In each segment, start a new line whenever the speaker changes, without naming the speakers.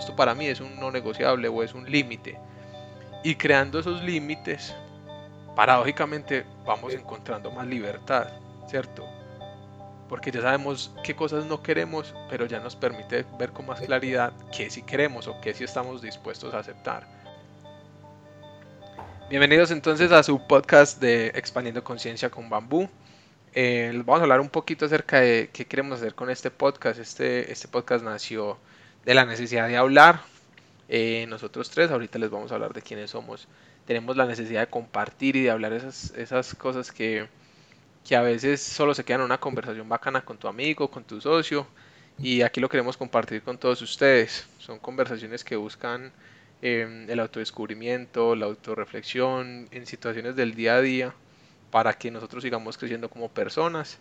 Esto para mí es un no negociable o es un límite. Y creando esos límites, paradójicamente vamos encontrando más libertad, ¿cierto? Porque ya sabemos qué cosas no queremos, pero ya nos permite ver con más claridad qué sí queremos o qué sí estamos dispuestos a aceptar. Bienvenidos entonces a su podcast de Expandiendo Conciencia con Bambú. Eh, vamos a hablar un poquito acerca de qué queremos hacer con este podcast. Este, este podcast nació de la necesidad de hablar. Eh, nosotros tres, ahorita les vamos a hablar de quiénes somos. Tenemos la necesidad de compartir y de hablar esas, esas cosas que, que a veces solo se quedan en una conversación bacana con tu amigo, con tu socio. Y aquí lo queremos compartir con todos ustedes. Son conversaciones que buscan eh, el autodescubrimiento, la autorreflexión en situaciones del día a día para que nosotros sigamos creciendo como personas,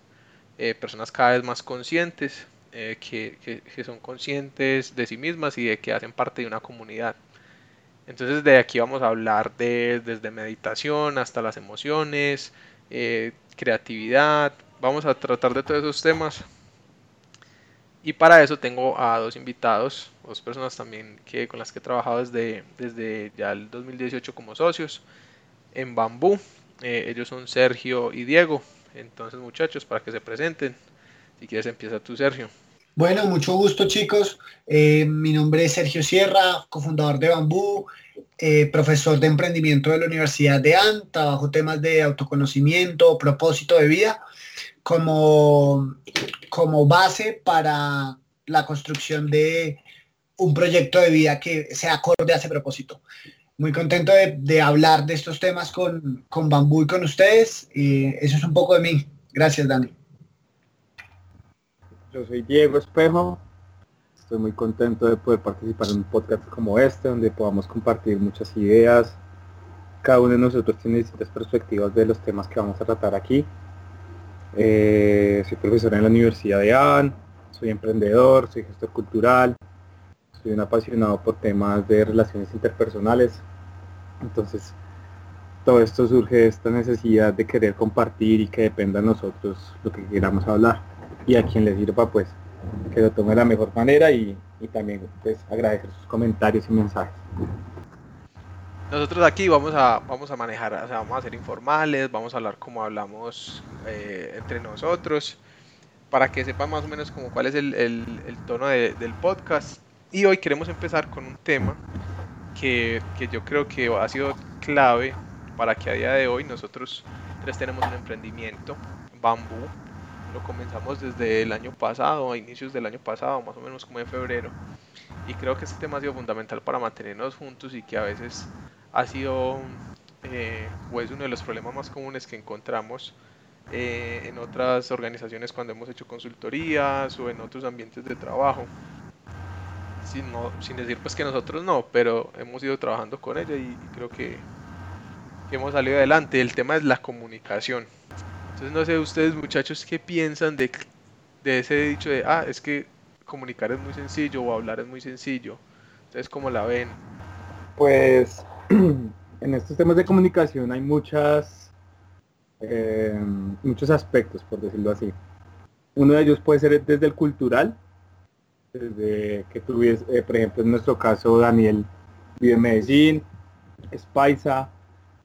eh, personas cada vez más conscientes, eh, que, son conscientes de sí mismas y de que hacen parte de una comunidad. Entonces de aquí vamos a hablar de, desde meditación hasta las emociones, eh, creatividad, vamos a tratar de todos esos temas. Y para eso tengo a dos invitados, dos personas también que, con las que he trabajado desde, desde ya el 2018 como socios en Bambú. Eh, ellos son Sergio y Diego. Entonces muchachos, para que se presenten. Si quieres, empieza tú, Sergio.
Bueno, mucho gusto, chicos. Eh, mi nombre es Sergio Sierra, cofundador de Bambú, eh, profesor de emprendimiento de la Universidad de AN. Trabajo temas de autoconocimiento, propósito de vida como, como base para la construcción de un proyecto de vida que sea acorde a ese propósito. Muy contento de, hablar de estos temas con, con Bambú y con ustedes. Y eso es un poco de mí. Gracias, Dani.
Yo soy Diego Espejo. Estoy muy contento de poder participar en un podcast como este, donde podamos compartir muchas ideas. Cada uno de nosotros tiene distintas perspectivas de los temas que vamos a tratar aquí. Eh, soy profesor en la Universidad de AN, soy emprendedor, soy gestor cultural, soy un apasionado por temas de relaciones interpersonales. Entonces, todo esto surge de esta necesidad de querer compartir y que dependa de nosotros lo que queramos hablar y a quien le sirva pues que lo tome de la mejor manera y, también pues agradecer sus comentarios y mensajes.
Nosotros aquí vamos a, vamos a manejar, o sea, vamos a ser informales, vamos a hablar como hablamos eh, entre nosotros, para que sepan más o menos como cuál es el, tono del podcast. Y hoy queremos empezar con un tema que, que, yo creo que ha sido clave para que a día de hoy nosotros tres tenemos un emprendimiento, Bambú, lo comenzamos desde el año pasado, a inicios del año pasado, más o menos como en febrero. Y creo que este tema ha sido fundamental para mantenernos juntos y que a veces ha sido eh, o es uno de los problemas más comunes que encontramos eh, en otras organizaciones cuando hemos hecho consultorías o en otros ambientes de trabajo. Sin, no, sin decir pues que nosotros no, pero hemos ido trabajando con ella y, creo que hemos salido adelante. El tema es la comunicación entonces no sé ustedes muchachos qué piensan de, de ese dicho de, ah, es que comunicar es muy sencillo o hablar es muy sencillo. Entonces, ¿cómo la ven?
Pues en estos temas de comunicación hay muchas, eh, muchos aspectos, por decirlo así. Uno de ellos puede ser desde el cultural, desde que tú vives, eh, por ejemplo, en nuestro caso, Daniel vive en Medellín, es paisa,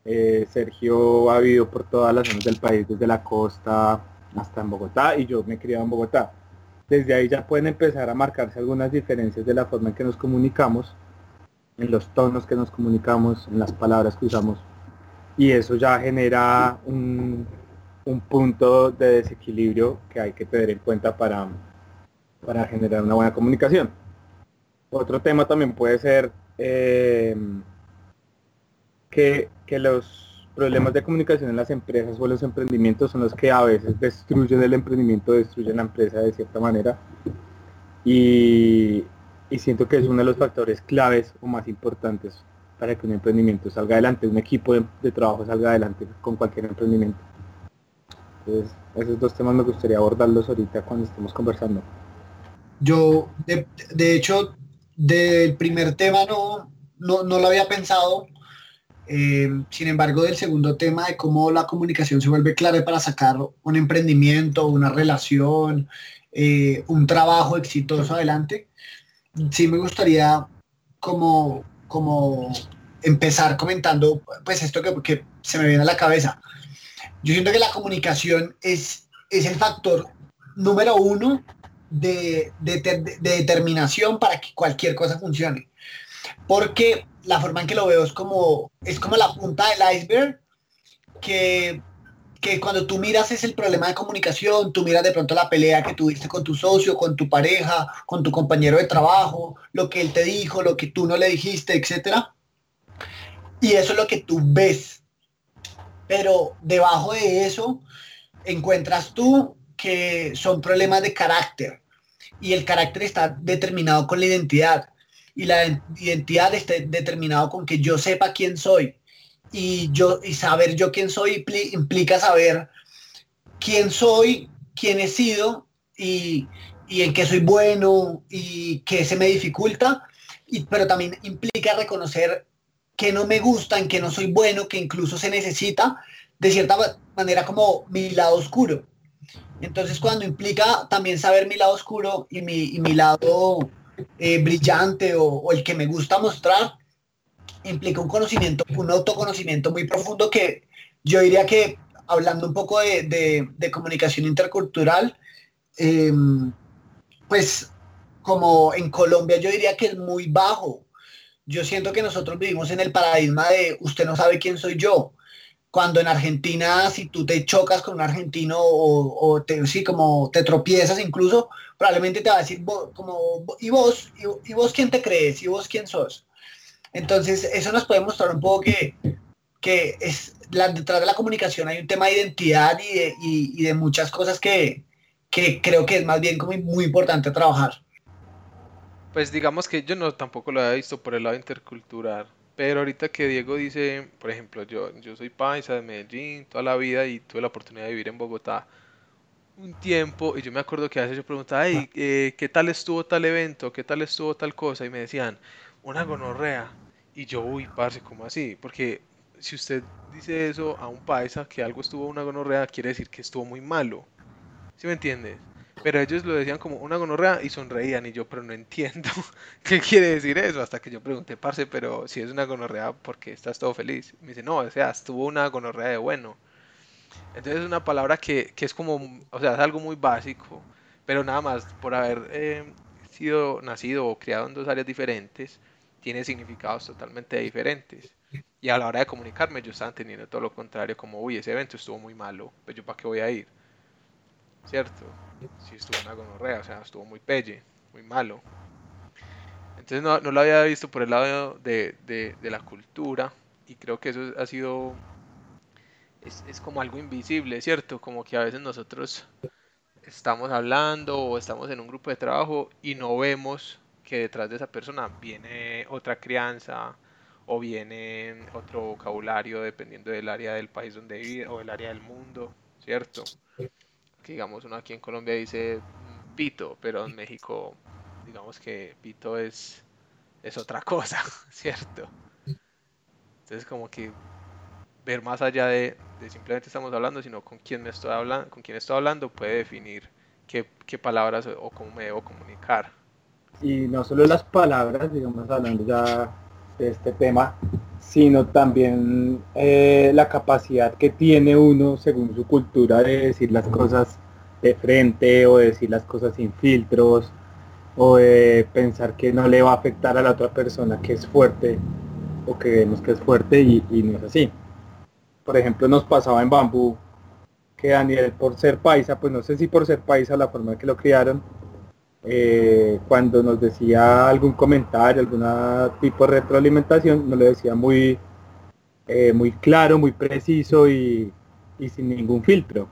eh, Sergio ha vivido por todas las zonas del país, desde la costa hasta en Bogotá, y yo me he criado en Bogotá. Desde ahí ya pueden empezar a marcarse algunas diferencias de la forma en que nos comunicamos, en los tonos que nos comunicamos, en las palabras que usamos. Y eso ya genera un, punto de desequilibrio que hay que tener en cuenta para, para generar una buena comunicación. Otro tema también puede ser eh, que, los problemas de comunicación en las empresas o los emprendimientos son los que a veces destruyen el emprendimiento, destruyen la empresa de cierta manera. Y, siento que es uno de los factores claves o más importantes para que un emprendimiento salga adelante, un equipo de, trabajo salga adelante con cualquier emprendimiento. Entonces, esos dos temas me gustaría abordarlos ahorita cuando estemos conversando.
Yo, de, de hecho, del primer tema no, no, no lo había pensado, eh, sin embargo, del segundo tema de cómo la comunicación se vuelve clave para sacar un emprendimiento, una relación, eh, un trabajo exitoso adelante, sí me gustaría como, como empezar comentando pues esto que, se me viene a la cabeza. Yo siento que la comunicación es, es el factor número uno de, de, determinación para que cualquier cosa funcione. Porque la forma en que lo veo es como, es como la punta del iceberg que, que cuando tú miras es el problema de comunicación, tú miras de pronto la pelea que tuviste con tu socio, con tu pareja, con tu compañero de trabajo, lo que él te dijo, lo que tú no le dijiste, etc. Y eso es lo que tú ves. Pero debajo de eso encuentras tú que son problemas de carácter y el carácter está determinado con la identidad y la identidad está determinado con que yo sepa quién soy y yo y saber yo quién soy implica saber quién soy, quién he sido y, y en qué soy bueno y qué se me dificulta, y, pero también implica reconocer que no me gusta, en que no soy bueno, que incluso se necesita de cierta manera como mi lado oscuro. Entonces cuando implica también saber mi lado oscuro y mi, mi lado eh, brillante o, el que me gusta mostrar, implica un conocimiento, un autoconocimiento muy profundo que yo diría que hablando un poco de, comunicación intercultural, em, pues como en Colombia yo diría que es muy bajo. Yo siento que nosotros vivimos en el paradigma de usted no sabe quién soy yo cuando en Argentina, si tú te chocas con un argentino o, te, sí, como te tropiezas incluso, probablemente te va a decir como, ¿y vos? ¿Y, vos quién te crees? ¿Y vos quién sos? Entonces, eso nos puede mostrar un poco que, que es, la, detrás de la comunicación hay un tema de identidad y de, y, de muchas cosas que, que, creo que es más bien como muy importante trabajar.
Pues digamos que yo no tampoco lo había visto por el lado intercultural pero ahorita que Diego dice, por ejemplo, yo, yo soy paisa de Medellín toda la vida y tuve la oportunidad de vivir en Bogotá un tiempo y yo me acuerdo que a veces yo preguntaba, eh, ¿qué tal estuvo tal evento? ¿Qué tal estuvo tal cosa? Y me decían, una gonorrea. Y yo, uy, parce, ¿cómo así? Porque si usted dice eso a un paisa que algo estuvo una gonorrea, quiere decir que estuvo muy malo. ¿Sí me entiendes? Pero ellos lo decían como una gonorrea y sonreían y yo, pero no entiendo qué quiere decir eso. Hasta que yo pregunté, parce, pero si es una gonorrea, ¿por qué estás todo feliz? Me dice, no, o sea, estuvo una gonorrea de bueno. Entonces es una palabra que, que es como, o sea, es algo muy básico, pero nada más por haber eh, sido nacido o criado en dos áreas diferentes, tiene significados totalmente diferentes. Y a la hora de comunicarme, yo estaba teniendo todo lo contrario, como, uy, ese evento estuvo muy malo, pues yo para qué voy a ir. ¿Cierto? sí estuvo una gonorrea, o sea, estuvo muy pelle, muy malo. Entonces no, no lo había visto por el lado de, de, la cultura y creo que eso ha sido, es, es, como algo invisible, ¿cierto? Como que a veces nosotros estamos hablando o estamos en un grupo de trabajo y no vemos que detrás de esa persona viene otra crianza o viene otro vocabulario dependiendo del área del país donde vive o del área del mundo, ¿cierto? que digamos uno aquí en Colombia dice pito, pero en México digamos que pito es, es otra cosa, ¿cierto? Entonces como que ver más allá de, simplemente estamos hablando, sino con quién me estoy hablando, con quién estoy hablando puede definir qué, qué palabras o cómo me debo comunicar.
Y no solo las palabras, digamos, hablando ya de este tema, sino también eh, la capacidad que tiene uno según su cultura de decir las cosas de frente o de decir las cosas sin filtros o de pensar que no le va a afectar a la otra persona que es fuerte o que vemos que es fuerte y, no es así. Por ejemplo, nos pasaba en Bambú que Daniel por ser paisa, pues no sé si por ser paisa la forma que lo criaron, eh, cuando nos decía algún comentario, algún tipo de retroalimentación, nos lo decía muy, eh, muy claro, muy preciso y, sin ningún filtro.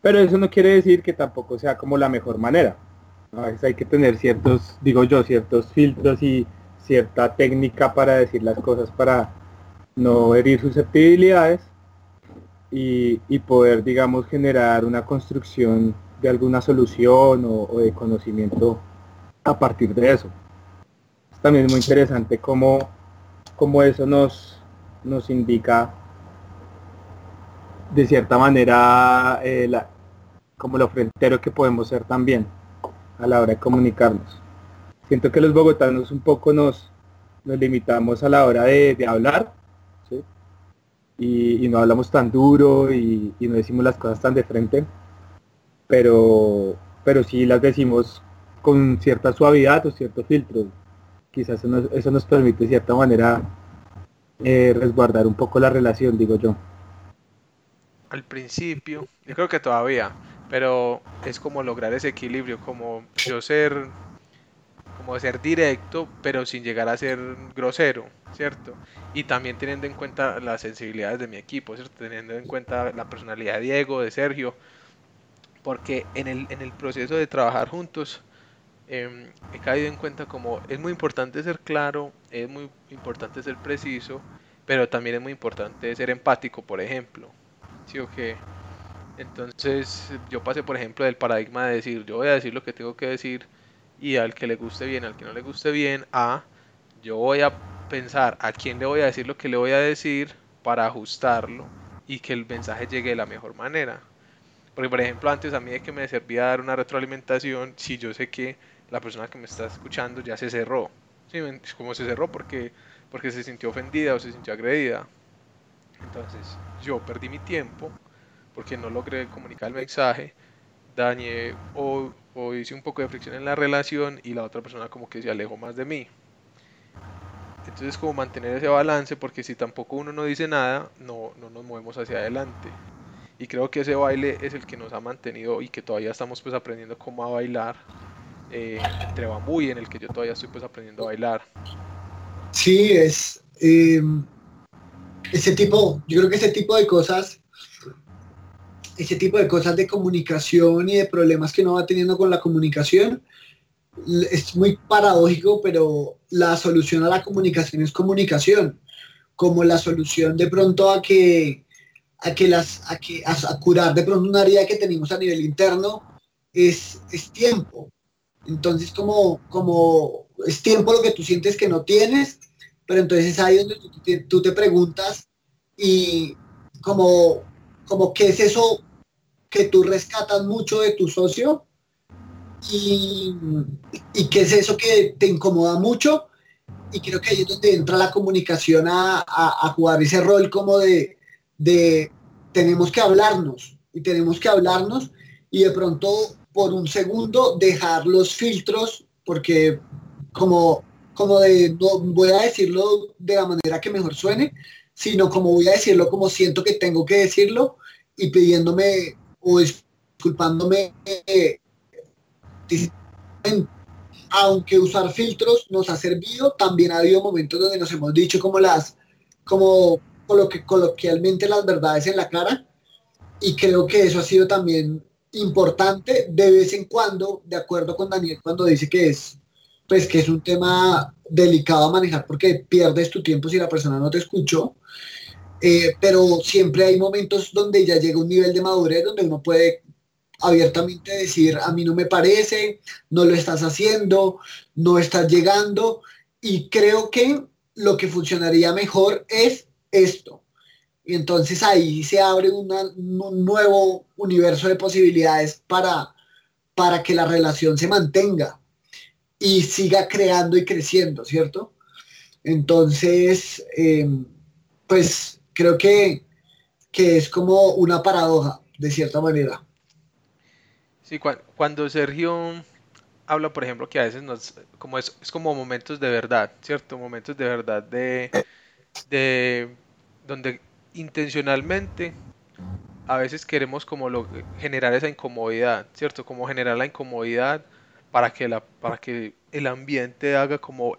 Pero eso no quiere decir que tampoco sea como la mejor manera. A veces hay que tener ciertos, digo yo, ciertos filtros y cierta técnica para decir las cosas para no herir susceptibilidades y, y poder, digamos, generar una construcción de alguna solución o, de conocimiento a partir de eso. Es muy interesante cómo, cómo eso nos, nos indica de cierta manera eh, como lo frontero que podemos ser también a la hora de comunicarnos. siento que los bogotanos un poco nos, nos limitamos a la hora de, hablar, y, no hablamos tan duro y, no decimos las cosas tan de frente, pero, pero sí las decimos con cierta suavidad o cierto filtro. Quizás eso nos, eso nos permite de cierta manera eh, resguardar un poco la relación, digo yo.
Al principio, yo creo que todavía, pero es como lograr ese equilibrio, como yo ser como ser directo, pero sin llegar a ser grosero, ¿cierto? Y también teniendo en cuenta las sensibilidades de mi equipo, ¿cierto? Teniendo en cuenta la personalidad de Diego, de Sergio, porque en el, en el proceso de trabajar juntos em, he caído en cuenta como es muy importante ser claro, es muy importante ser preciso, pero también es muy importante ser empático, por ejemplo, ¿sí o qué? Entonces yo pasé, por ejemplo, del paradigma de decir, yo voy a decir lo que tengo que decir, y al que le guste bien, al que no le guste bien, a yo voy a pensar a quién le voy a decir lo que le voy a decir para ajustarlo y que el mensaje llegue de la mejor manera. Porque por ejemplo antes a mí de que me servía dar una retroalimentación, si yo sé que la persona que me está escuchando ya se cerró. ¿Sí? Como se cerró porque, porque se sintió ofendida o se sintió agredida. Entonces yo perdí mi tiempo porque no logré comunicar el mensaje, dañé o o hice un poco de fricción en la relación y la otra persona como que se alejó más de mí. Entonces como mantener ese balance porque si tampoco uno no dice nada, no, no nos movemos hacia adelante. Y creo que ese baile es el que nos ha mantenido y que todavía estamos pues aprendiendo cómo a bailar eh, entre bambú y en el que yo todavía estoy pues aprendiendo a bailar.
Sí, es eh, ese tipo, yo creo que ese tipo de cosas ese tipo de cosas de comunicación y de problemas que uno va teniendo con la comunicación, es muy paradójico, pero la solución a la comunicación es comunicación, como la solución de pronto a que a que las a que a, curar de pronto una herida que tenemos a nivel interno es, es tiempo. Entonces como como es tiempo lo que tú sientes que no tienes, pero entonces es ahí donde tú, tú te preguntas y como como qué es eso que tú rescatas mucho de tu socio y, y qué es eso que te incomoda mucho. Y creo que ahí es donde entra la comunicación a, a, jugar ese rol como de, de tenemos que hablarnos y tenemos que hablarnos y de pronto por un segundo dejar los filtros porque como como de no voy a decirlo de la manera que mejor suene sino como voy a decirlo como siento que tengo que decirlo y pidiéndome o disculpándome, aunque usar filtros nos ha servido, también ha habido momentos donde nos hemos dicho como las, como coloquialmente las verdades en la cara, y creo que eso ha sido también importante de vez en cuando, de acuerdo con Daniel cuando dice que es pues que es un tema delicado a manejar porque pierdes tu tiempo si la persona no te escuchó eh, pero siempre hay momentos donde ya llega un nivel de madurez donde uno puede abiertamente decir, a mí no me parece, no lo estás haciendo, no estás llegando, y creo que lo que funcionaría mejor es esto. Y entonces ahí se abre un nuevo universo de posibilidades para, para que la relación se mantenga y siga creando y creciendo, ¿cierto? Entonces, em, pues creo que, es como una paradoja, de cierta manera.
Sí, cuando Sergio habla, por ejemplo, que a veces nos, como es, es como momentos de verdad, ¿cierto? Momentos de verdad de, de donde intencionalmente a veces queremos como lo, generar esa incomodidad, ¿cierto? Como generar la incomodidad para que, la, para que el ambiente haga como,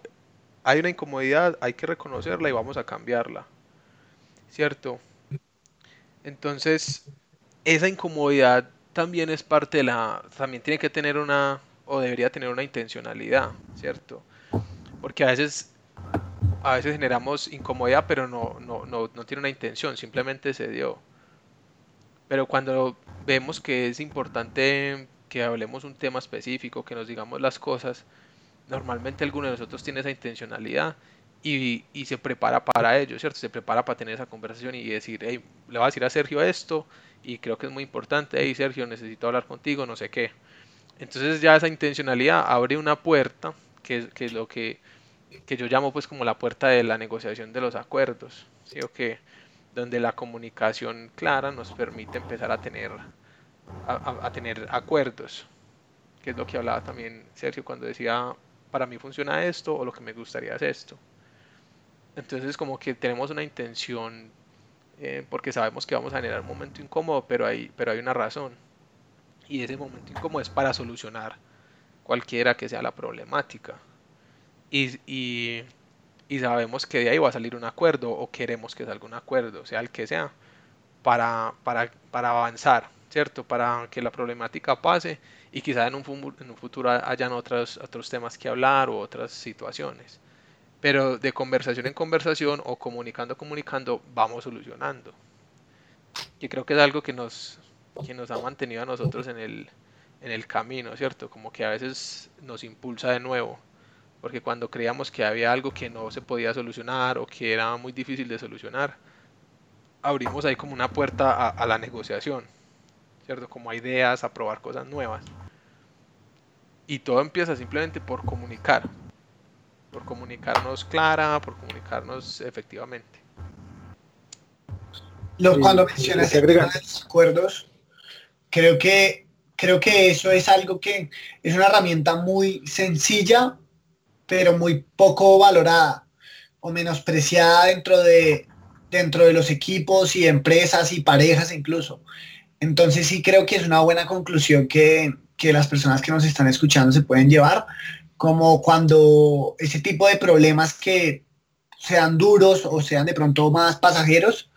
hay una incomodidad, hay que reconocerla y vamos a cambiarla. ¿Cierto? Entonces, esa incomodidad también es parte de la, también tiene que tener una, o debería tener una intencionalidad, ¿cierto? Porque a veces, a veces generamos incomodidad, pero no, no, no, no tiene una intención, simplemente se dio. Pero cuando vemos que es importante que hablemos un tema específico, que nos digamos las cosas, normalmente alguno de nosotros tiene esa intencionalidad y, se prepara para ello, ¿cierto? Se prepara para tener esa conversación y decir, hey, le voy a decir a Sergio esto y creo que es muy importante, hey Sergio, necesito hablar contigo, no sé qué. Entonces ya esa intencionalidad abre una puerta que, es lo que, que, yo llamo pues como la puerta de la negociación de los acuerdos, ¿sí? o que donde la comunicación clara nos permite empezar a tener, a tener acuerdos, que es lo que hablaba también Sergio cuando decía, para mí funciona esto o lo que me gustaría es esto. Entonces como que tenemos una intención eh, porque sabemos que vamos a generar un momento incómodo, pero hay, pero hay una razón. Y ese momento incómodo es para solucionar cualquiera que sea la problemática. Y, y, y, sabemos que de ahí va a salir un acuerdo o queremos que salga un acuerdo, sea el que sea, para, para, para avanzar, ¿cierto? Para que la problemática pase y quizá en un, en un futuro hayan otros, otros temas que hablar o otras situaciones pero de conversación en conversación o comunicando comunicando vamos solucionando. Y creo que es algo que nos, que nos ha mantenido a nosotros en el, en el camino, ¿cierto? Como que a veces nos impulsa de nuevo, porque cuando creíamos que había algo que no se podía solucionar o que era muy difícil de solucionar, abrimos ahí como una puerta a, a la negociación, ¿cierto? Como a ideas, a probar cosas nuevas. Y todo empieza simplemente por comunicar, por comunicarnos clara, por comunicarnos efectivamente.
Lo, cuando mencionas el tema de los acuerdos, creo que, creo que eso es algo que es una herramienta muy sencilla, pero muy poco valorada o menospreciada dentro de, dentro de los equipos y empresas y parejas incluso. Entonces sí creo que es una buena conclusión que, que las personas que nos están escuchando se pueden llevar, como cuando ese tipo de problemas que sean duros o sean de pronto más pasajeros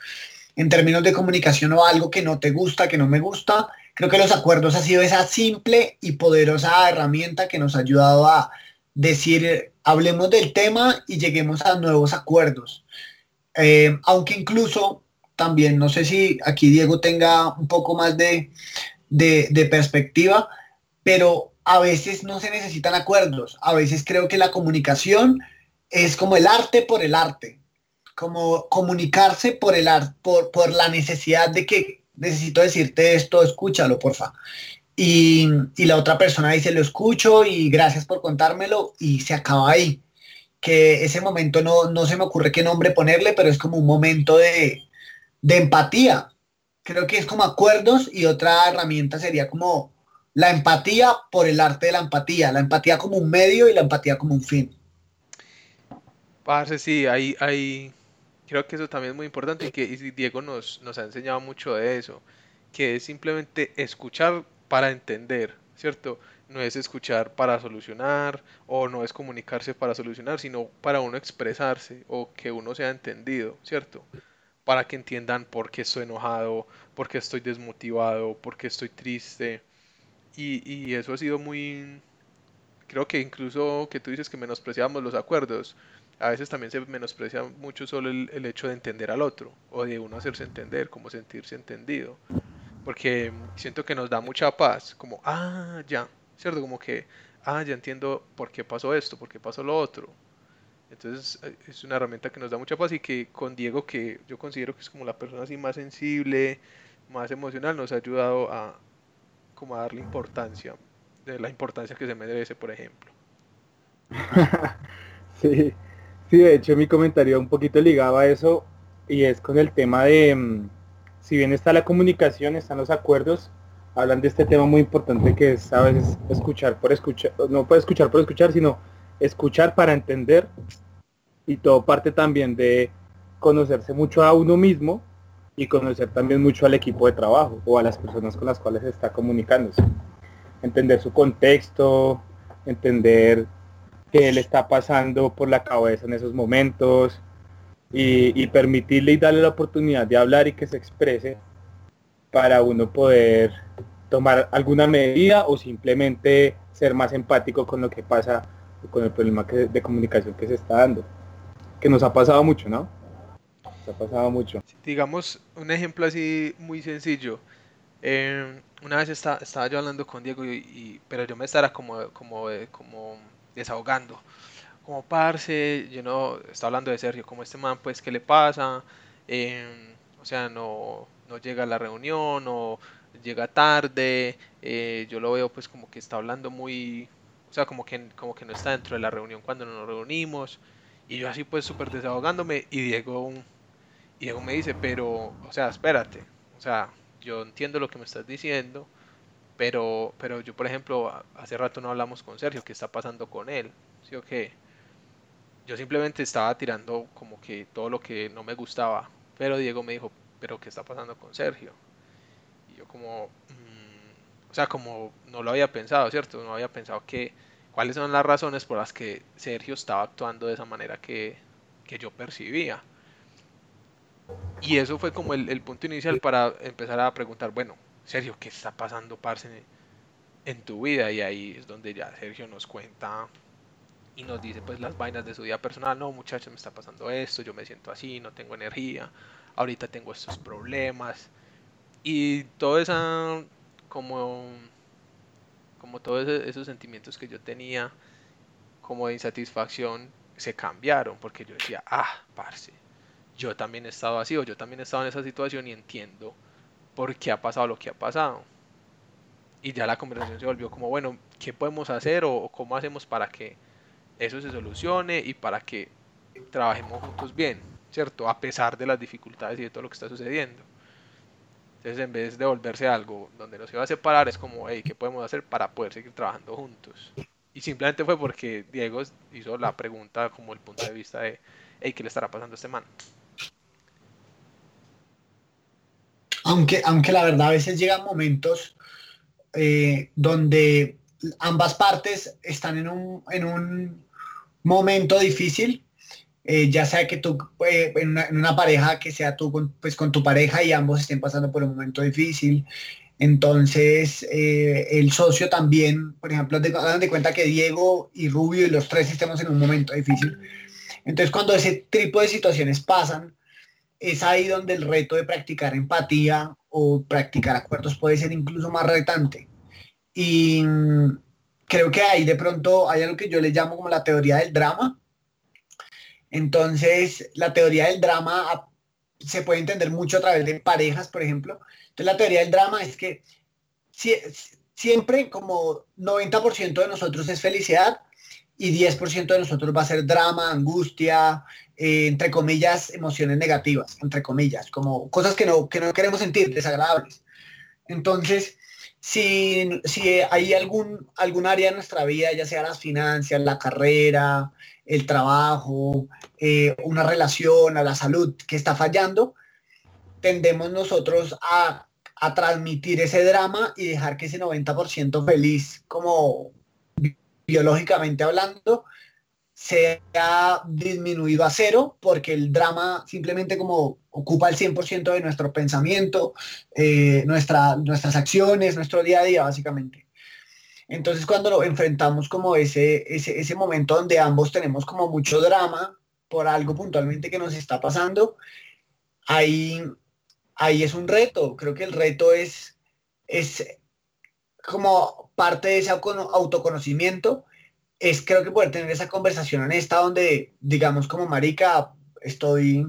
en términos de comunicación o algo que no te gusta, que no me gusta, creo que los acuerdos ha sido esa simple y poderosa herramienta que nos ha ayudado a decir, hablemos del tema y lleguemos a nuevos acuerdos. Eh, aunque incluso también, no sé si aquí Diego tenga un poco más de, de, de perspectiva, pero a veces no se necesitan acuerdos, a veces creo que la comunicación es como el arte por el arte, como comunicarse por, el por, por la necesidad de que necesito decirte esto, escúchalo, porfa. Y, y la otra persona dice, lo escucho y gracias por contármelo y se acaba ahí. Que ese momento no, no se me ocurre qué nombre ponerle, pero es como un momento de, de empatía. Creo que es como acuerdos y otra herramienta sería como la empatía por el arte de la empatía, la empatía como un medio y la empatía como un fin.
Parce, sí, hay, hay, creo que eso también es muy importante y que Diego nos, nos ha enseñado mucho de eso, que es simplemente escuchar para entender, ¿cierto? No es escuchar para solucionar o no es comunicarse para solucionar, sino para uno expresarse o que uno sea entendido, ¿cierto? Para que entiendan por qué estoy enojado, por qué estoy desmotivado, por qué estoy triste, y, eso ha sido muy... Creo que incluso que tú dices que menospreciamos los acuerdos, a veces también se menosprecia mucho solo el, hecho de entender al otro o de uno hacerse entender, como sentirse entendido. Porque siento que nos da mucha paz, como, ah, ya, ¿cierto? Como que, ah, ya entiendo por qué pasó esto, por qué pasó lo otro. Entonces eh, es una herramienta que nos da mucha paz y que con Diego, que yo considero que es como la persona así más sensible, más emocional, nos ha ayudado a, como a darle importancia, de la importancia que se merece, por ejemplo.
sí, sí, de hecho mi comentario un poquito ligado a eso y es con el tema de, mm, si bien está la comunicación, están los acuerdos, hablan de este tema muy importante que es a veces escuchar por escuchar, no puede escuchar por escuchar, sino escuchar para entender y todo parte también de conocerse mucho a uno mismo y conocer también mucho al equipo de trabajo o a las personas con las cuales está comunicándose. Entender su contexto, entender qué le está pasando por la cabeza en esos momentos y, permitirle y darle la oportunidad de hablar y que se exprese para uno poder tomar alguna medida o simplemente ser más empático con lo que pasa con el problema de comunicación que se está dando. Que nos ha pasado mucho, ¿no? Ha pasado mucho.
Digamos, un ejemplo así muy sencillo. Eh, una vez estaba yo hablando con Diego, y, pero yo me estaba como, como, como desahogando. Como parce, yo no, estaba hablando de Sergio, como este man, pues, ¿qué le pasa? Eh, o sea, no, no llega a la reunión, o llega tarde, eh, yo lo veo pues como que está hablando muy, O sea, como que, como que no está dentro de la reunión cuando nos reunimos. Y yo así pues súper desahogándome y Diego, y me dice, pero, o sea, espérate. O sea, yo entiendo lo que me estás diciendo, pero, pero yo, por ejemplo, hace rato no hablamos con Sergio, ¿qué está pasando con él? ¿Sí o qué? Yo simplemente estaba tirando como que todo lo que no me gustaba, pero Diego me dijo, pero ¿qué está pasando con Sergio? Y yo como, o sea, como no lo había pensado, ¿cierto? No había pensado que cuáles son las razones por las que Sergio estaba actuando de esa manera que, yo percibía. Y eso fue como el, punto inicial para empezar a preguntar, bueno, Sergio, ¿qué está pasando, parce, en tu vida? Y ahí es donde ya Sergio nos cuenta y nos dice pues las vainas de su vida personal. No, muchachos, me está pasando esto, yo me siento así, no tengo energía, ahorita tengo estos problemas. Y toda esa como, como todos esos sentimientos que yo tenía como de insatisfacción se cambiaron porque yo decía, ah, parce, yo también he estado así o yo también he estado en esa situación y entiendo por qué ha pasado lo que ha pasado. Y ya la conversación se volvió como, bueno, ¿qué podemos hacer o cómo hacemos para que eso se solucione y para que trabajemos juntos bien, ¿cierto? A pesar de las dificultades y de todo lo que está sucediendo. Entonces, en vez de volverse algo donde nos iba a separar, es como, hey, ¿qué podemos hacer para poder seguir trabajando juntos? Y simplemente fue porque Diego hizo la pregunta como el punto de vista de, hey, ¿qué le estará pasando a este man?
Aunque, aunque la verdad a veces llegan momentos eh, donde ambas partes están en un, en un momento difícil eh, ya sea que tú eh, en, una, pareja que sea tú con, pues con tu pareja y ambos estén pasando por un momento difícil. Entonces, el socio también, por ejemplo, de cuenta que Diego y Rubio y los tres estemos en un momento difícil. Entonces, cuando ese tipo de situaciones pasan, es ahí donde el reto de practicar empatía o practicar acuerdos puede ser incluso más retante. Y mm, creo que ahí de pronto hay algo que yo le llamo como la teoría del drama, entonces, la teoría del drama se puede entender mucho a través de parejas, por ejemplo. Entonces, la teoría del drama es que siempre como 90% de nosotros es felicidad y 10% de nosotros va a ser drama, angustia, eh, entre comillas, emociones negativas, entre comillas, como cosas que no, que no queremos sentir, desagradables. Entonces, si, si hay algún, algún área de nuestra vida, ya sea las finanzas, la carrera, el trabajo, eh, una relación, a la salud que está fallando, tendemos nosotros a, a transmitir ese drama y dejar que ese 90% feliz, como biológicamente hablando, sea disminuido a cero porque el drama simplemente como ocupa el 100% de nuestro pensamiento, eh, nuestra, nuestras acciones, nuestro día a día básicamente. Entonces cuando lo enfrentamos como ese, ese, ese momento donde ambos tenemos como mucho drama por algo puntualmente que nos está pasando, ahí, ahí es un reto. Creo que el reto es, es como parte de ese autoconocimiento es creo que poder tener esa conversación honesta donde digamos como marica estoy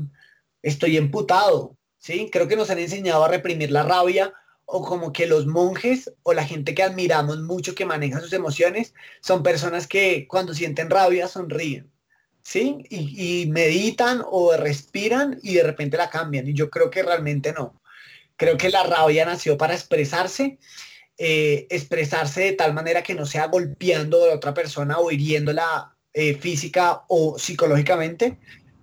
estoy emputado, ¿sí? Creo que nos han enseñado a reprimir la rabia o como que los monjes o la gente que admiramos mucho que maneja sus emociones son personas que cuando sienten rabia sonríen, ¿sí? Y, y meditan o respiran y de repente la cambian y yo creo que realmente no. Creo que la rabia nació para expresarse eh, expresarse de tal manera que no sea golpeando a la otra persona o hiriéndola eh, física o psicológicamente,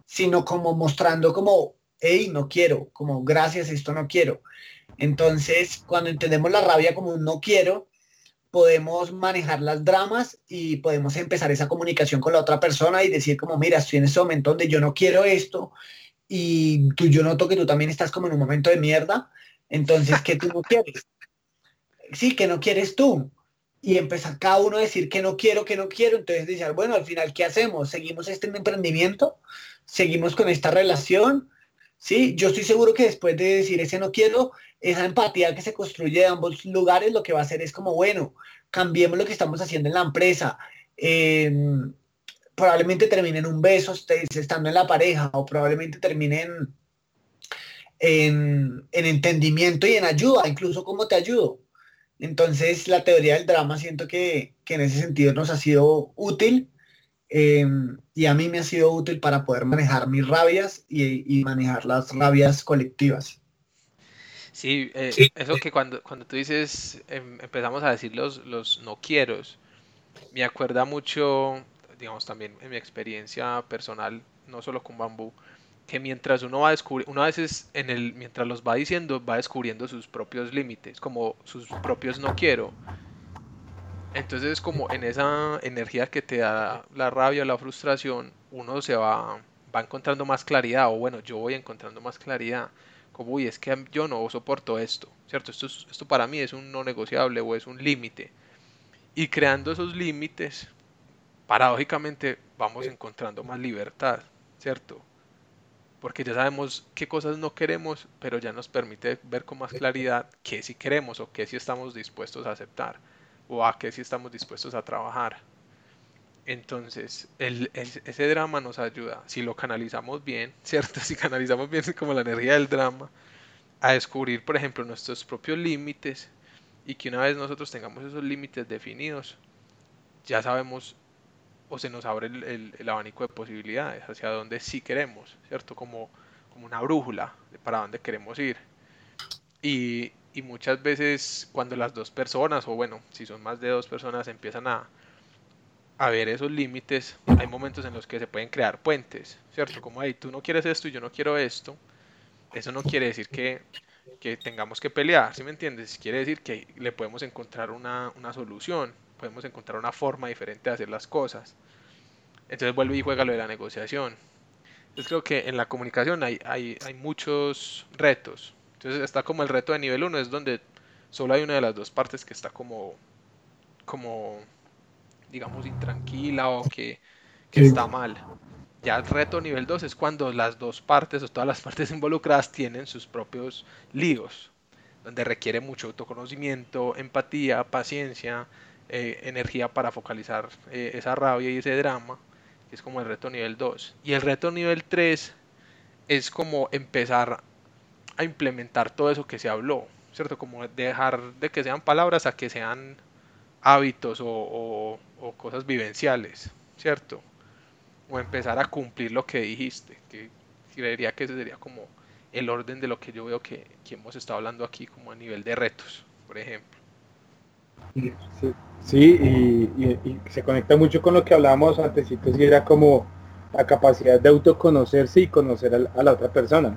sino como mostrando como, hey, no quiero, como gracias, esto no quiero. Entonces, cuando entendemos la rabia como un no quiero, podemos manejar las dramas y podemos empezar esa comunicación con la otra persona y decir como, mira, estoy en ese momento donde yo no quiero esto y tú, yo noto que tú también estás como en un momento de mierda, entonces, ¿qué tú no quieres? Sí, que no quieres tú. Y empezar cada uno a decir que no quiero, que no quiero. Entonces decir, bueno, al final, ¿qué hacemos? ¿Seguimos este emprendimiento? ¿Seguimos con esta relación? Sí, yo estoy seguro que después de decir ese no quiero, esa empatía que se construye de ambos lugares, lo que va a hacer es como, bueno, cambiemos lo que estamos haciendo en la empresa. Em, probablemente terminen un beso estando en la pareja o probablemente terminen en, en entendimiento y en ayuda, incluso cómo te ayudo. Entonces la teoría del drama siento que, en ese sentido nos ha sido útil em, y a mí me ha sido útil para poder manejar mis rabias y, manejar las rabias colectivas.
Sí, eh, eso que cuando, cuando tú dices, em, empezamos a decir los, los no quiero, me acuerda mucho, digamos también en mi experiencia personal, no solo con bambú, que mientras uno va a descubrir, uno a veces en el, mientras los va diciendo, va descubriendo sus propios límites, como sus propios no quiero. Entonces como en esa energía que te da la rabia, la frustración, uno se va, va encontrando más claridad, o bueno, yo voy encontrando más claridad, como, uy, es que yo no soporto esto, ¿cierto? Esto, esto para mí es un no negociable o es un límite. Y creando esos límites, paradójicamente vamos encontrando más libertad, ¿cierto? Porque ya sabemos qué cosas no queremos, pero ya nos permite ver con más claridad qué sí queremos o qué sí estamos dispuestos a aceptar o a qué sí estamos dispuestos a trabajar. Entonces, el, ese drama nos ayuda, si lo canalizamos bien, ¿cierto? Si canalizamos bien como la energía del drama, a descubrir, por ejemplo, nuestros propios límites y que una vez nosotros tengamos esos límites definidos, ya sabemos o se nos abre el, abanico de posibilidades hacia donde sí queremos, ¿cierto? Como, como una brújula de para dónde queremos ir. Y, y, muchas veces cuando las dos personas, o bueno, si son más de dos personas, empiezan a, a ver esos límites, hay momentos en los que se pueden crear puentes, ¿cierto? Como, ahí tú no quieres esto y yo no quiero esto. Eso no quiere decir que, que tengamos que pelear, ¿sí me entiendes? Quiere decir que le podemos encontrar una, una solución podemos encontrar una forma diferente de hacer las cosas. Entonces vuelve y juega lo de la negociación. Entonces creo que en la comunicación hay, hay, hay muchos retos. Entonces está como el reto de nivel 1, es donde solo hay una de las dos partes que está como, como digamos, intranquila o que, que está mal. Ya el reto nivel 2 es cuando las dos partes o todas las partes involucradas tienen sus propios líos, donde requiere mucho autoconocimiento, empatía, paciencia, eh, energía para focalizar eh, esa rabia y ese drama, que es como el reto nivel 2. Y el reto nivel 3 es como empezar a implementar todo eso que se habló, ¿cierto? Como dejar de que sean palabras a que sean hábitos o, cosas vivenciales, ¿cierto? O empezar a cumplir lo que dijiste, que creería que ese sería como el orden de lo que yo veo que, que hemos estado hablando aquí como a nivel de retos, por ejemplo.
Sí, y, se conecta mucho con lo que hablábamos antes, y era como la capacidad de autoconocerse y conocer a, la otra persona.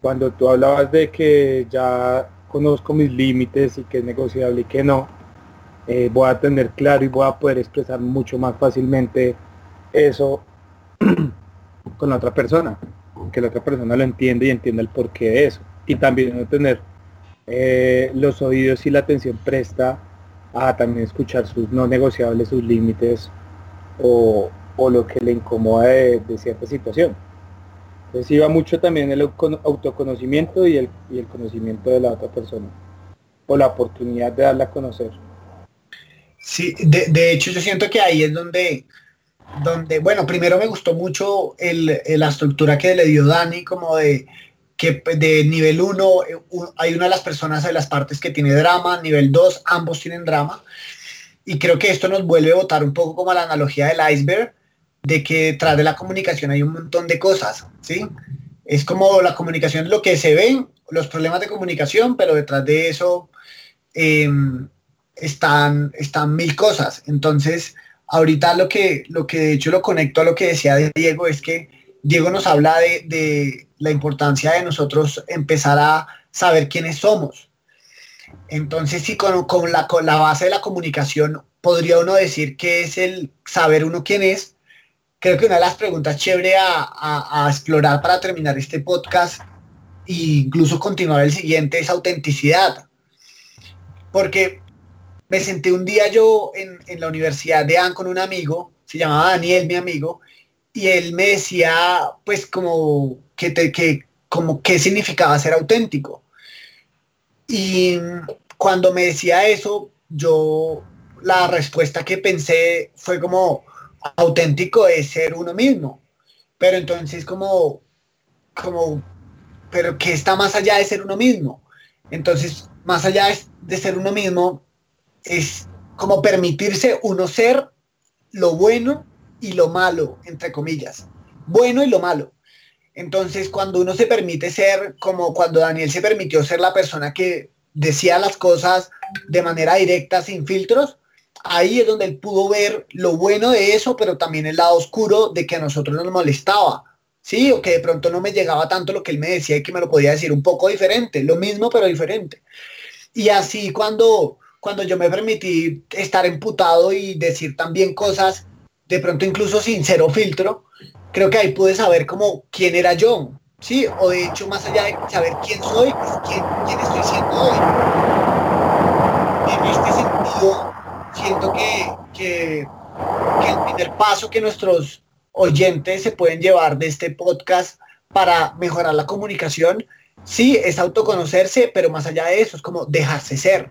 Cuando tú hablabas de que ya conozco mis límites y que es negociable y que no, eh, voy a tener claro y voy a poder expresar mucho más fácilmente eso con la otra persona, que la otra persona lo entiende y entienda el porqué de eso. Y también no tener eh, los oídos y la atención presta a también escuchar sus no negociables, sus límites o, lo que le incomoda de, cierta situación. Entonces iba mucho también el autoconocimiento y el, y el conocimiento de la otra persona o la oportunidad de darla a conocer.
Sí, de, hecho yo siento que ahí es donde, donde bueno, primero me gustó mucho el, la estructura que le dio Dani, como de que de nivel 1 eh, hay una de las personas de las partes que tiene drama, nivel 2 ambos tienen drama. Y creo que esto nos vuelve a botar un poco como la analogía del iceberg, de que detrás de la comunicación hay un montón de cosas, ¿sí? Es como la comunicación lo que se ven, los problemas de comunicación, pero detrás de eso em, están, están mil cosas. Entonces, ahorita lo que, lo que de hecho lo conecto a lo que decía Diego es que Diego nos habla de, la importancia de nosotros empezar a saber quiénes somos. Entonces, si con, la, con la base de la comunicación podría uno decir que es el saber uno quién es, creo que una de las preguntas chévere a, explorar para terminar este podcast e incluso continuar el siguiente es autenticidad. Porque me senté un día yo en, en la Universidad de AN con un amigo, se llamaba Daniel, mi amigo, y él me decía, pues, como que, te, que como qué significaba ser auténtico. Y cuando me decía eso, yo la respuesta que pensé fue como auténtico es ser uno mismo. Pero entonces como, como, pero que está más allá de ser uno mismo. Entonces, más allá de, ser uno mismo, es como permitirse uno ser lo bueno y lo malo, entre comillas. Bueno y lo malo. Entonces, cuando uno se permite ser, como cuando Daniel se permitió ser la persona que decía las cosas de manera directa, sin filtros, ahí es donde él pudo ver lo bueno de eso, pero también el lado oscuro de que a nosotros nos molestaba. Sí, o que de pronto no me llegaba tanto lo que él me decía y que me lo podía decir un poco diferente, lo mismo pero diferente. Y así cuando, cuando yo me permití estar emputado y decir también cosas, de pronto incluso sin cero filtro, creo que ahí pude saber como quién era yo, ¿sí? O de hecho, más allá de saber quién soy, pues quién, quién estoy siendo hoy. En este sentido, siento que, que, que el primer paso que nuestros oyentes se pueden llevar de este podcast para mejorar la comunicación, sí, es autoconocerse, pero más allá de eso, es como dejarse ser.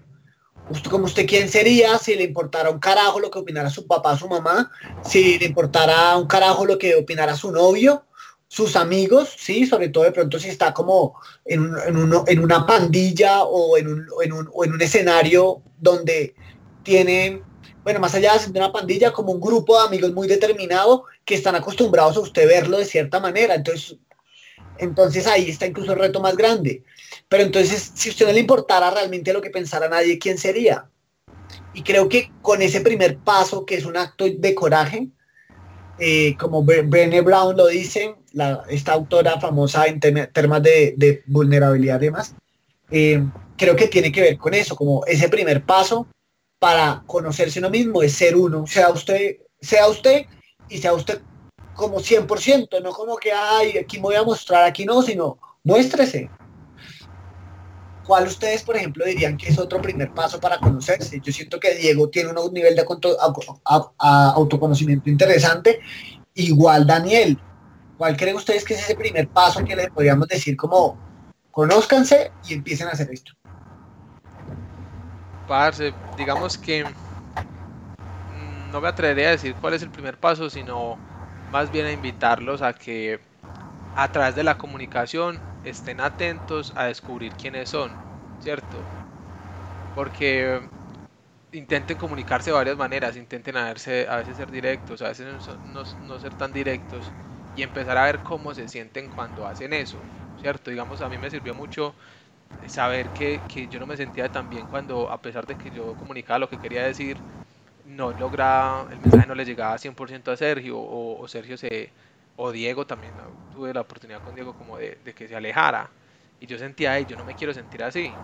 Usted, como usted quién sería si le importara un carajo lo que opinara su papá, su mamá, si le importara un carajo lo que opinara su novio, sus amigos, sí, sobre todo de pronto si está como en, en, una pandilla o en un, en un, o en un escenario donde tiene bueno, más allá de una pandilla, como un grupo de amigos muy determinado que están acostumbrados a usted verlo de cierta manera. Entonces, entonces ahí está incluso el reto más grande. Pero entonces, si usted no le importara realmente lo que pensara nadie, ¿quién sería? Y creo que con ese primer paso, que es un acto de coraje, eh, como Brené Brown lo dice, la, esta autora famosa en temas de, vulnerabilidad y demás, eh, creo que tiene que ver con eso, como ese primer paso para conocerse uno mismo es ser uno, sea usted, sea usted y sea usted como 100%, no como que, ay, aquí me voy a mostrar, aquí no, sino muéstrese. ¿Cuál ustedes, por ejemplo, dirían que es otro primer paso para conocerse? Yo siento que Diego tiene un nivel de autoconocimiento interesante, igual Daniel. ¿Cuál creen ustedes que es ese primer paso que le podríamos decir como conózcanse y empiecen a hacer esto?
Parce, digamos que mm, no me atrevería a decir cuál es el primer paso, sino más bien a invitarlos a que a través de la comunicación estén atentos a descubrir quiénes son, ¿cierto? Porque intenten comunicarse de varias maneras, intenten a, verse, a veces ser directos, a veces no, no, ser tan directos y empezar a ver cómo se sienten cuando hacen eso, ¿cierto? Digamos, a mí me sirvió mucho saber que, que, yo no me sentía tan bien cuando, a pesar de que yo comunicaba lo que quería decir, no lograba, el mensaje no le llegaba 100% a Sergio, o, Sergio se, o Diego también, tuve la oportunidad con Diego como de, que se alejara, y yo sentía, yo no me quiero sentir así.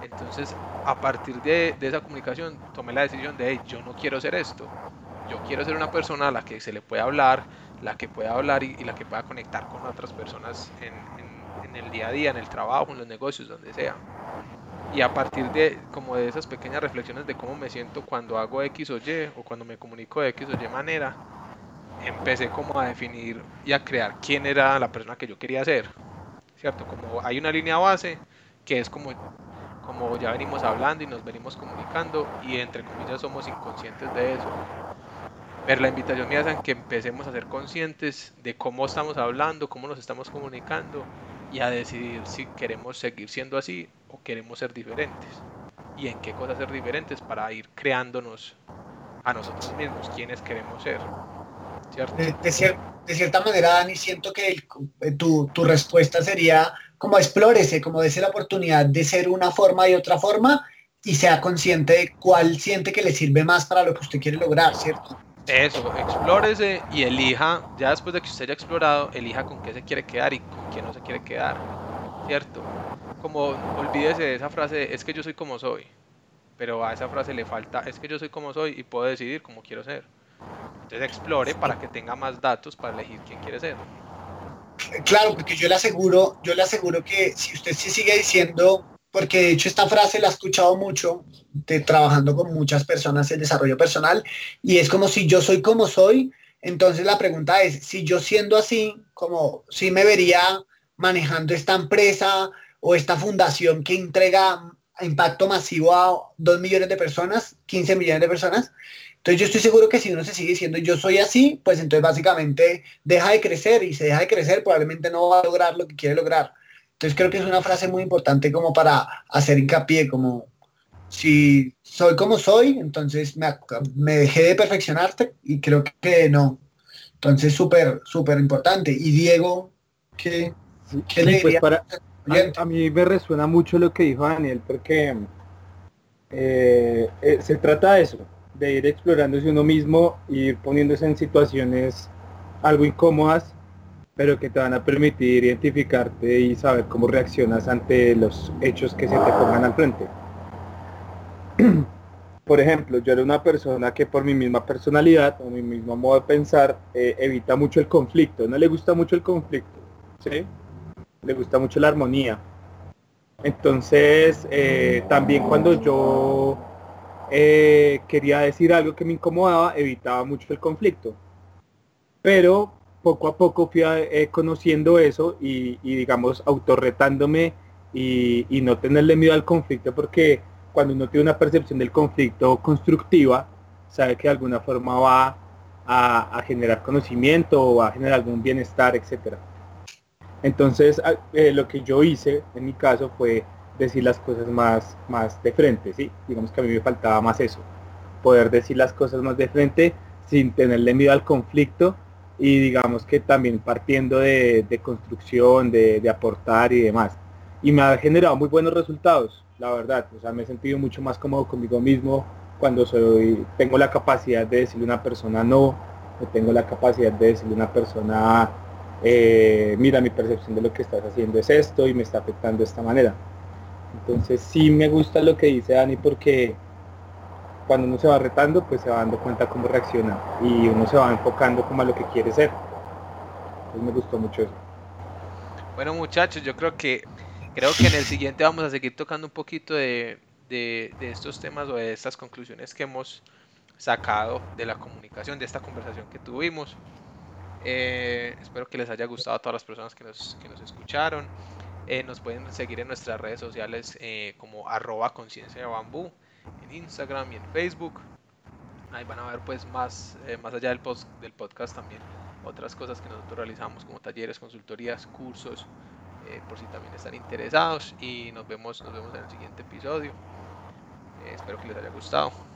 Entonces, a partir de, esa comunicación, tomé la decisión de, hey, yo no quiero ser esto. Yo quiero ser una persona a la que se le pueda hablar, la que pueda hablar y, la que pueda conectar con otras personas en, en el día a día, en el trabajo, en los negocios, donde sea. Y a partir de como de esas pequeñas reflexiones de cómo me siento cuando hago X o Y o cuando me comunico de X o Y manera, empecé como a definir y a crear quién era la persona que yo quería ser. ¿Cierto? Como hay una línea base que es como como ya venimos hablando y nos venimos comunicando y entre comillas somos inconscientes de eso. Pero la invitación mía es a que empecemos a ser conscientes de cómo estamos hablando, cómo nos estamos comunicando y a decidir si queremos seguir siendo así o queremos ser diferentes y en qué cosas ser diferentes para ir creándonos a nosotros mismos quienes queremos ser.
De, cierta manera, Dani, siento que eh, tu, tu, respuesta sería como explórese, como dése la oportunidad de ser una forma y otra forma y sea consciente de cuál siente que le sirve más para lo que usted quiere lograr, ¿cierto?
Eso, explórese y elija, ya después de que usted haya explorado, elija con qué se quiere quedar y con qué no se quiere quedar, ¿cierto? Como olvídese de esa frase, es que yo soy como soy, pero a esa frase le falta, es que yo soy como soy y puedo decidir cómo quiero ser. Entonces explore para que tenga más datos para elegir quién quiere ser.
Claro, porque yo le aseguro, yo le aseguro que si usted se sigue diciendo porque de hecho esta frase la he escuchado mucho de, trabajando con muchas personas en desarrollo personal y es como si yo soy como soy, entonces la pregunta es, si yo siendo así, como si me vería manejando esta empresa o esta fundación que entrega impacto masivo a 2 millones de personas, 15 millones de personas, entonces yo estoy seguro que si uno se sigue diciendo yo soy así, pues entonces básicamente deja de crecer y se deja de crecer, probablemente no va a lograr lo que quiere lograr. Entonces creo que es una frase muy importante como para hacer hincapié, como si soy como soy, entonces me, me dejé de perfeccionarte y creo que no. Entonces, súper, súper importante. Y Diego, ¿qué,
le pues para, a, mí me resuena mucho lo que dijo Daniel, porque eh, eh, se trata de eso, de ir explorándose uno mismo, ir poniéndose en situaciones algo incómodas, pero que te van a permitir identificarte y saber cómo reaccionas ante los hechos que se te pongan al frente. Por ejemplo, yo era una persona que por mi misma personalidad o mi mismo modo de pensar eh, evita mucho el conflicto, no le gusta mucho el conflicto, ¿sí? Le gusta mucho la armonía. Entonces, eh, también cuando yo eh, quería decir algo que me incomodaba, evitaba mucho el conflicto. Pero poco a poco fui eh, conociendo eso y, digamos, autorretándome y, no tenerle miedo al conflicto, porque cuando uno tiene una percepción del conflicto constructiva, sabe que de alguna forma va a, generar conocimiento o va a generar algún bienestar, etcétera. Entonces, eh, lo que yo hice en mi caso fue decir las cosas más, más de frente, ¿sí? Digamos que a mí me faltaba más eso, poder decir las cosas más de frente sin tenerle miedo al conflicto y digamos que también partiendo de, construcción, de, aportar y demás. Y me ha generado muy buenos resultados, la verdad. O sea, me he sentido mucho más cómodo conmigo mismo cuando soy, tengo la capacidad de decirle a una persona no, o tengo la capacidad de decirle a una persona eh, mira, mi percepción de lo que estás haciendo es esto y me está afectando de esta manera. Entonces sí me gusta lo que dice Dani porque cuando uno se va retando, pues se va dando cuenta cómo reacciona y uno se va enfocando como a lo que quiere ser. Entonces me gustó mucho eso.
Bueno muchachos, yo creo que creo que en el siguiente vamos a seguir tocando un poquito de, de estos temas o de estas conclusiones que hemos sacado de la comunicación, de esta conversación que tuvimos. Eh, espero que les haya gustado a todas las personas que nos, que nos escucharon. Eh, nos pueden seguir en nuestras redes sociales eh, como arroba conciencia de bambú, en Instagram y en Facebook. Ahí van a ver pues más, más allá del, post, del podcast también otras cosas que nosotros realizamos como talleres, consultorías, cursos, por si también están interesados. Y nos vemos, nos vemos en el siguiente episodio. espero que les haya gustado.